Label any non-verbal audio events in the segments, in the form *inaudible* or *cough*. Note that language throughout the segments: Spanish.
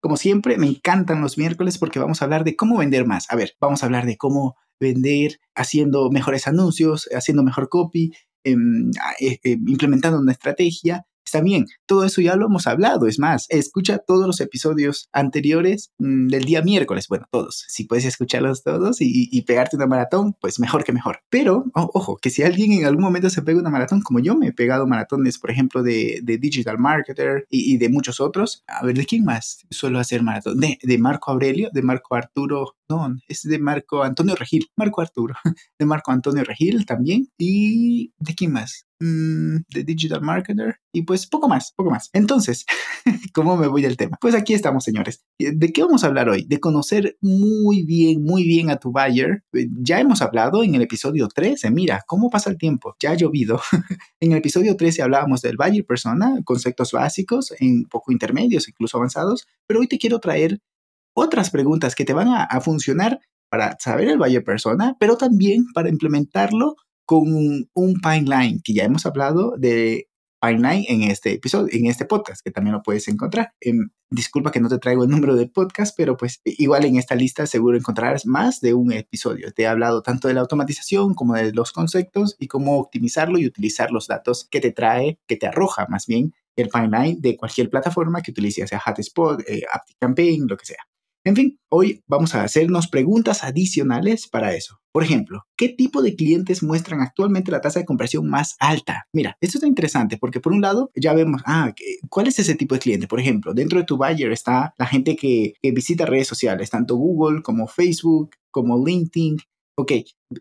Como siempre, me encantan los miércoles porque vamos a hablar de cómo vender más. A ver, vamos a hablar de cómo vender haciendo mejores anuncios, haciendo mejor copy, em, eh, eh, implementando una estrategia Está bien, todo eso ya lo hemos hablado. Es más, escucha todos los episodios anteriores mm, del día miércoles. Bueno, todos. Si puedes escucharlos todos y, pegarte una maratón, pues mejor que mejor. Pero, ojo, que si alguien en algún momento se pega una maratón, como yo me he pegado maratones, por ejemplo, de, Digital Marketer y, de muchos otros. A ver, ¿de quién más suelo hacer maratón? De, de Marco Aurelio, de Marco Arturo no, es de Marco Antonio Regil, Marco Arturo, *laughs* de Marco Antonio Regil también. ¿Y de quién más? Mm, de Digital Marketer y pues poco más, poco más. Entonces, *laughs* ¿cómo me voy del tema? Pues aquí estamos, señores. ¿De qué vamos a hablar hoy? De conocer muy bien, muy bien a tu buyer. Eh, ya hemos hablado en el episodio 13, mira, cómo pasa el tiempo, ya ha llovido. *laughs* en el episodio 13 hablábamos del buyer persona, conceptos básicos, en poco intermedios, incluso avanzados, pero hoy te quiero traer otras preguntas que te van a, funcionar para saber el buyer persona, pero también para implementarlo con un, pipeline, que ya hemos hablado de pipeline en este episodio, en este podcast, que también lo puedes encontrar. Em, disculpa que no te traigo el número de podcast, pero pues igual en esta lista seguro encontrarás más de un episodio. Te he hablado tanto de la automatización como de los conceptos y cómo optimizarlo y utilizar los datos que te trae, que te arroja más bien el pipeline de cualquier plataforma que utilices, sea Hotspot, eh, Campaign, lo que sea. En fin, hoy vamos a hacernos preguntas adicionales para eso. Por ejemplo, ¿qué tipo de clientes muestran actualmente la tasa de conversión más alta? Mira, esto está interesante porque por un lado ya vemos, ah, ¿cuál es ese tipo de cliente? Por ejemplo, dentro de tu buyer está la gente que, que visita redes sociales, tanto Google como Facebook, como LinkedIn, Ok,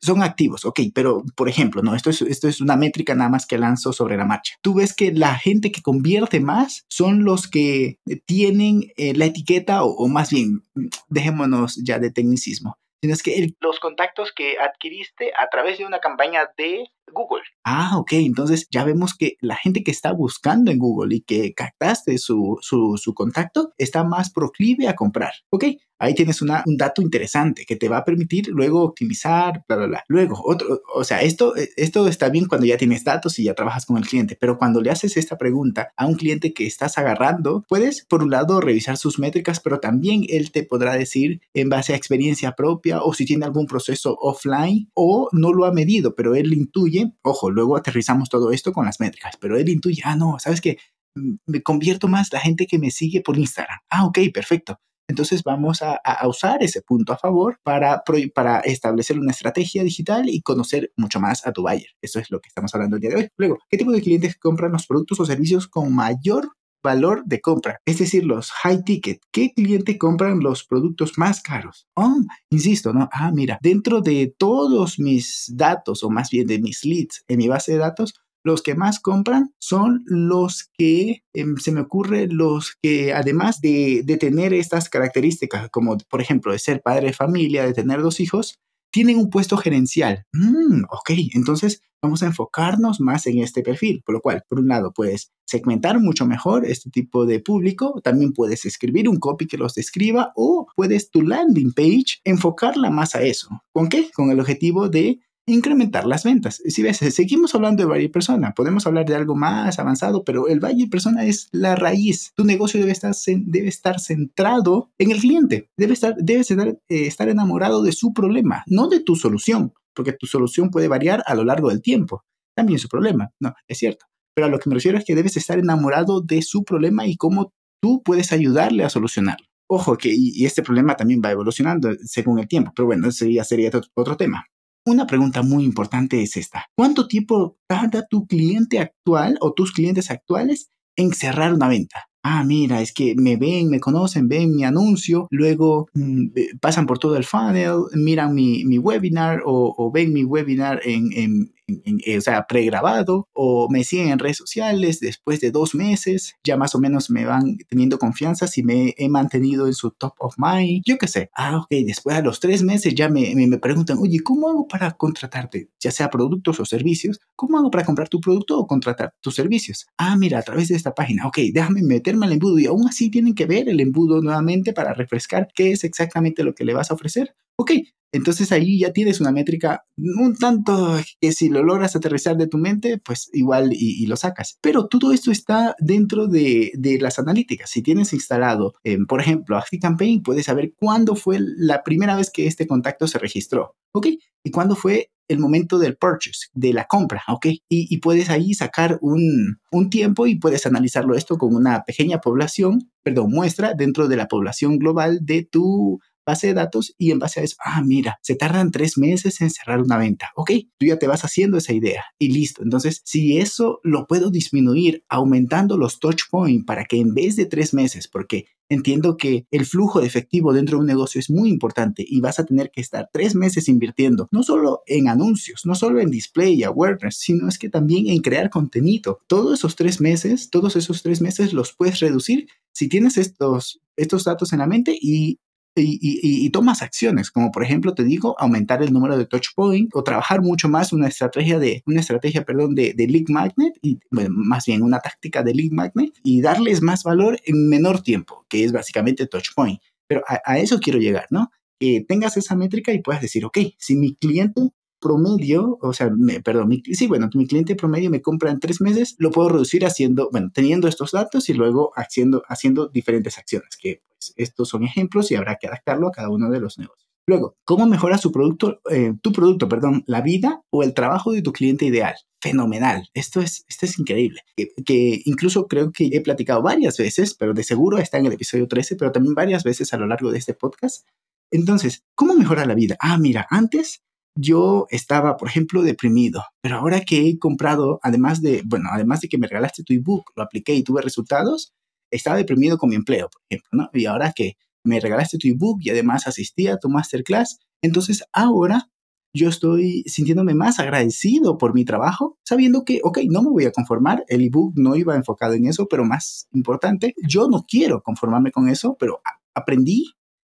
son activos, ok, pero por ejemplo, no, esto es, esto es una métrica nada más que lanzo sobre la marcha. Tú ves que la gente que convierte más son los que tienen eh, la etiqueta o, más bien, dejémonos ya de tecnicismo, sino que los contactos que adquiriste a través de una campaña de Google. Ah, ok, entonces ya vemos que la gente que está buscando en Google y que captaste su, su, contacto está más proclive a comprar. Ok, ahí tienes una, un dato interesante que te va a permitir luego optimizar, bla, bla, bla. Luego, otro, o sea, esto, esto está bien cuando ya tienes datos y ya trabajas con el cliente, pero cuando le haces esta pregunta a un cliente que estás agarrando, puedes, por un lado, revisar sus métricas, pero también él te podrá decir en base a experiencia propia o si tiene algún proceso offline o no lo ha medido, pero él intuye, ojo, luego aterrizamos todo esto con las métricas, pero él intuye, ah, no, ¿sabes qué? Mm, me convierto más la gente que me sigue por Instagram. Ah, ok, perfecto. Entonces vamos a, usar ese punto a favor para, para establecer una estrategia digital y conocer mucho más a tu buyer. Eso es lo que estamos hablando el día de hoy. Luego, ¿qué tipo de clientes compran los productos o servicios con mayor valor de compra, es decir, los high ticket. ¿Qué cliente compran los productos más caros? Oh, insisto, ¿no? Ah, mira, dentro de todos mis datos, o más bien de mis leads en mi base de datos, los que más compran son los que, em, se me ocurre, los que además de, de, tener estas características, como por ejemplo de ser padre de familia, de tener dos hijos, tienen un puesto gerencial. Mm, ok, entonces vamos a enfocarnos más en este perfil, por lo cual, por un lado, puedes segmentar mucho mejor este tipo de público, también puedes escribir un copy que los describa o puedes tu landing page enfocarla más a eso. ¿Con qué? Con el objetivo de incrementar las ventas. Si ves, seguimos hablando de buyer persona, podemos hablar de algo más avanzado, pero el buyer persona es la raíz. Tu negocio debe estar, debe estar centrado en el cliente, debe estar, debes estar, eh, estar enamorado de su problema, no de tu solución, porque tu solución puede variar a lo largo del tiempo. También su problema, no, es cierto. Pero a lo que me refiero es que debes estar enamorado de su problema y cómo tú puedes ayudarle a solucionarlo. Ojo que y, este problema también va evolucionando según el tiempo, pero bueno, ese ya sería otro tema. Una pregunta muy importante es esta. ¿Cuánto tiempo tarda tu cliente actual o tus clientes actuales en cerrar una venta? Ah, mira, es que me ven, me conocen, ven mi anuncio, luego mm, pasan por todo el funnel, miran mi, webinar o, ven mi webinar en, o sea, pregrabado o me siguen en redes sociales después de dos meses, ya más o menos me van teniendo confianza si me he mantenido en su top of mind, yo qué sé. Ah, ok, después a los tres meses ya me, me, preguntan, oye, ¿cómo hago para contratarte? Ya sea productos o servicios, ¿cómo hago para comprar tu producto o contratar tus servicios? Ah, mira, a través de esta página, ok, déjame meterme al embudo y aún así tienen que ver el embudo nuevamente para refrescar qué es exactamente lo que le vas a ofrecer. Ok, entonces ahí ya tienes una métrica un tanto que si lo logras aterrizar de tu mente, pues igual y, lo sacas. Pero todo esto está dentro de, las analíticas. Si tienes instalado, por ejemplo, ActiveCampaign, puedes saber cuándo fue la primera vez que este contacto se registró, ¿ok? Y cuándo fue el momento del purchase, de la compra, ¿ok? Y, puedes ahí sacar un, un, tiempo y puedes analizarlo esto con una pequeña población, perdón, muestra dentro de la población global de tu base de datos y en base a eso, ah, mira, se tardan tres meses en cerrar una venta. Ok, tú ya te vas haciendo esa idea y listo. Entonces, si eso lo puedo disminuir aumentando los touch points para que en vez de tres meses, porque entiendo que el flujo de efectivo dentro de un negocio es muy importante y vas a tener que estar tres meses invirtiendo, no solo en anuncios, no solo en display y awareness, sino es que también en crear contenido. Todos esos tres meses, todos esos tres meses los puedes reducir si tienes estos, estos datos en la mente y y, tomas acciones, como por ejemplo, te digo, aumentar el número de touch point o trabajar mucho más una estrategia de, una estrategia, perdón, de, de lead magnet y más bien una táctica de lead magnet y darles más valor en menor tiempo, que es básicamente touch point. Pero a, a eso quiero llegar, ¿no? Que tengas esa métrica y puedas decir, ok, si mi cliente promedio, o sea, perdón, mi, sí, bueno, mi cliente promedio me compra en tres meses, lo puedo reducir haciendo, bueno, teniendo estos datos y luego haciendo, haciendo diferentes acciones, que pues, estos son ejemplos y habrá que adaptarlo a cada uno de los negocios. Luego, ¿cómo mejora su producto, eh, tu producto, perdón, la vida o el trabajo de tu cliente ideal? Fenomenal. Esto es, esto es increíble. Que, que, incluso creo que he platicado varias veces, pero de seguro está en el episodio 13, pero también varias veces a lo largo de este podcast. Entonces, ¿cómo mejora la vida? Ah, mira, antes yo estaba, por ejemplo, deprimido, pero ahora que he comprado, además de, bueno, además de que me regalaste tu ebook, lo apliqué y tuve resultados, estaba deprimido con mi empleo, por ejemplo, ¿no? Y ahora que me regalaste tu ebook y además asistí a tu masterclass, entonces ahora yo estoy sintiéndome más agradecido por mi trabajo, sabiendo que, ok, no me voy a conformar, el ebook no iba enfocado en eso, pero más importante, yo no quiero conformarme con eso, pero aprendí,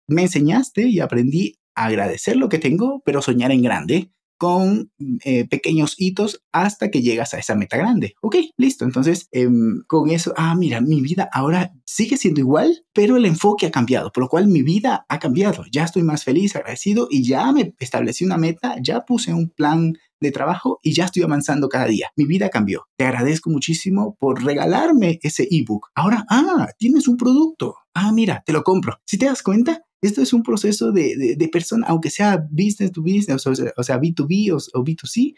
me enseñaste y aprendí agradecer lo que tengo, pero soñar en grande con eh, pequeños hitos hasta que llegas a esa meta grande. Ok, listo. Entonces, em, con eso, ah, mira, mi vida ahora sigue siendo igual, pero el enfoque ha cambiado, por lo cual mi vida ha cambiado. Ya estoy más feliz, agradecido y ya me establecí una meta, ya puse un plan de trabajo y ya estoy avanzando cada día. Mi vida cambió. Te agradezco muchísimo por regalarme ese ebook. Ahora, ah, tienes un producto. Ah, mira, te lo compro. Si te das cuenta, esto es un proceso de, de, persona, aunque sea business to business, o sea, o sea B2B o, B2C,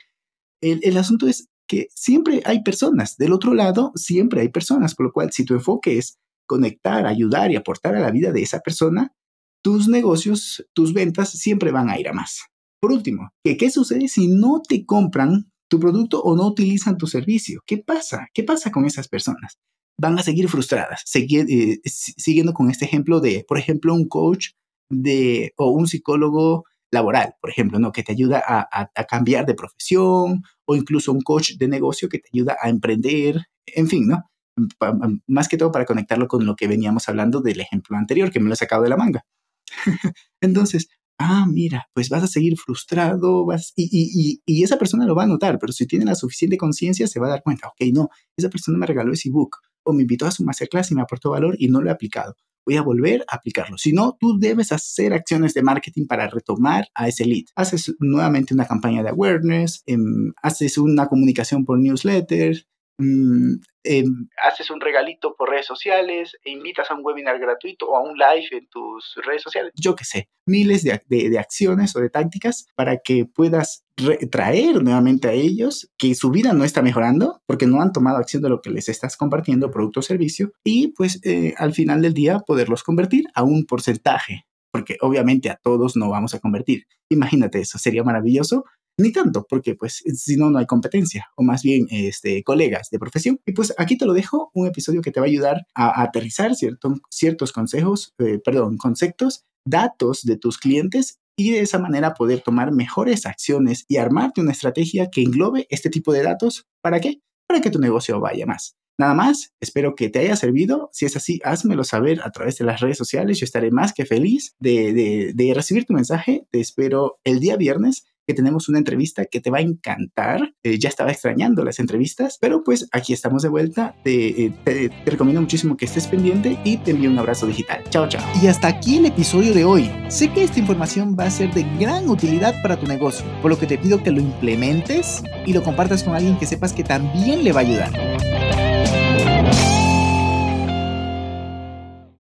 el, el, asunto es que siempre hay personas. Del otro lado, siempre hay personas, por lo cual si tu enfoque es conectar, ayudar y aportar a la vida de esa persona, tus negocios, tus ventas siempre van a ir a más. Por último, ¿qué, qué sucede si no te compran tu producto o no utilizan tu servicio? ¿Qué pasa? ¿Qué pasa con esas personas? Van a seguir frustradas, eh, siguiendo con este ejemplo de, por ejemplo, un coach de, o un psicólogo laboral, por ejemplo, ¿no? que te ayuda a, cambiar de profesión, o incluso un coach de negocio que te ayuda a emprender, en fin, ¿no? más que todo para conectarlo con lo que veníamos hablando del ejemplo anterior, que me lo he sacado de la manga. *laughs* Entonces, ah, mira, pues vas a seguir frustrado, vas, y, y, y, esa persona lo va a notar, pero si tiene la suficiente conciencia se va a dar cuenta, ok, no, esa persona me regaló ese ebook, o me invitó a su masterclass y me aportó valor y no lo he aplicado. Voy a volver a aplicarlo. Si no, tú debes hacer acciones de marketing para retomar a ese lead. Haces nuevamente una campaña de awareness, em, haces una comunicación por newsletter, Mm, haces un regalito por redes sociales, e invitas a un webinar gratuito o a un live en tus redes sociales, yo qué sé, miles de, de, acciones o de tácticas para que puedas traer nuevamente a ellos que su vida no está mejorando porque no han tomado acción de lo que les estás compartiendo, producto o servicio, y pues eh, al final del día poderlos convertir a un porcentaje porque obviamente a todos no vamos a convertir. Imagínate eso, sería maravilloso ni tanto, porque pues si no, no hay competencia, o más bien este, colegas de profesión. Y pues aquí te lo dejo, un episodio que te va a ayudar a, aterrizar cierto, ciertos consejos, eh, perdón, conceptos, datos de tus clientes y de esa manera poder tomar mejores acciones y armarte una estrategia que englobe este tipo de datos. ¿Para qué? Para que tu negocio vaya más. Nada más, espero que te haya servido. Si es así, házmelo saber a través de las redes sociales. Yo estaré más que feliz de, de recibir tu mensaje. Te espero el día viernes que tenemos una entrevista que te va a encantar. Eh, ya estaba extrañando las entrevistas, pero pues aquí estamos de vuelta. Te, eh, te, recomiendo muchísimo que estés pendiente y te envío un abrazo digital. Chao, chao. Y hasta aquí el episodio de hoy. Sé que esta información va a ser de gran utilidad para tu negocio, por lo que te pido que lo implementes y lo compartas con alguien que sepas que también le va a ayudar.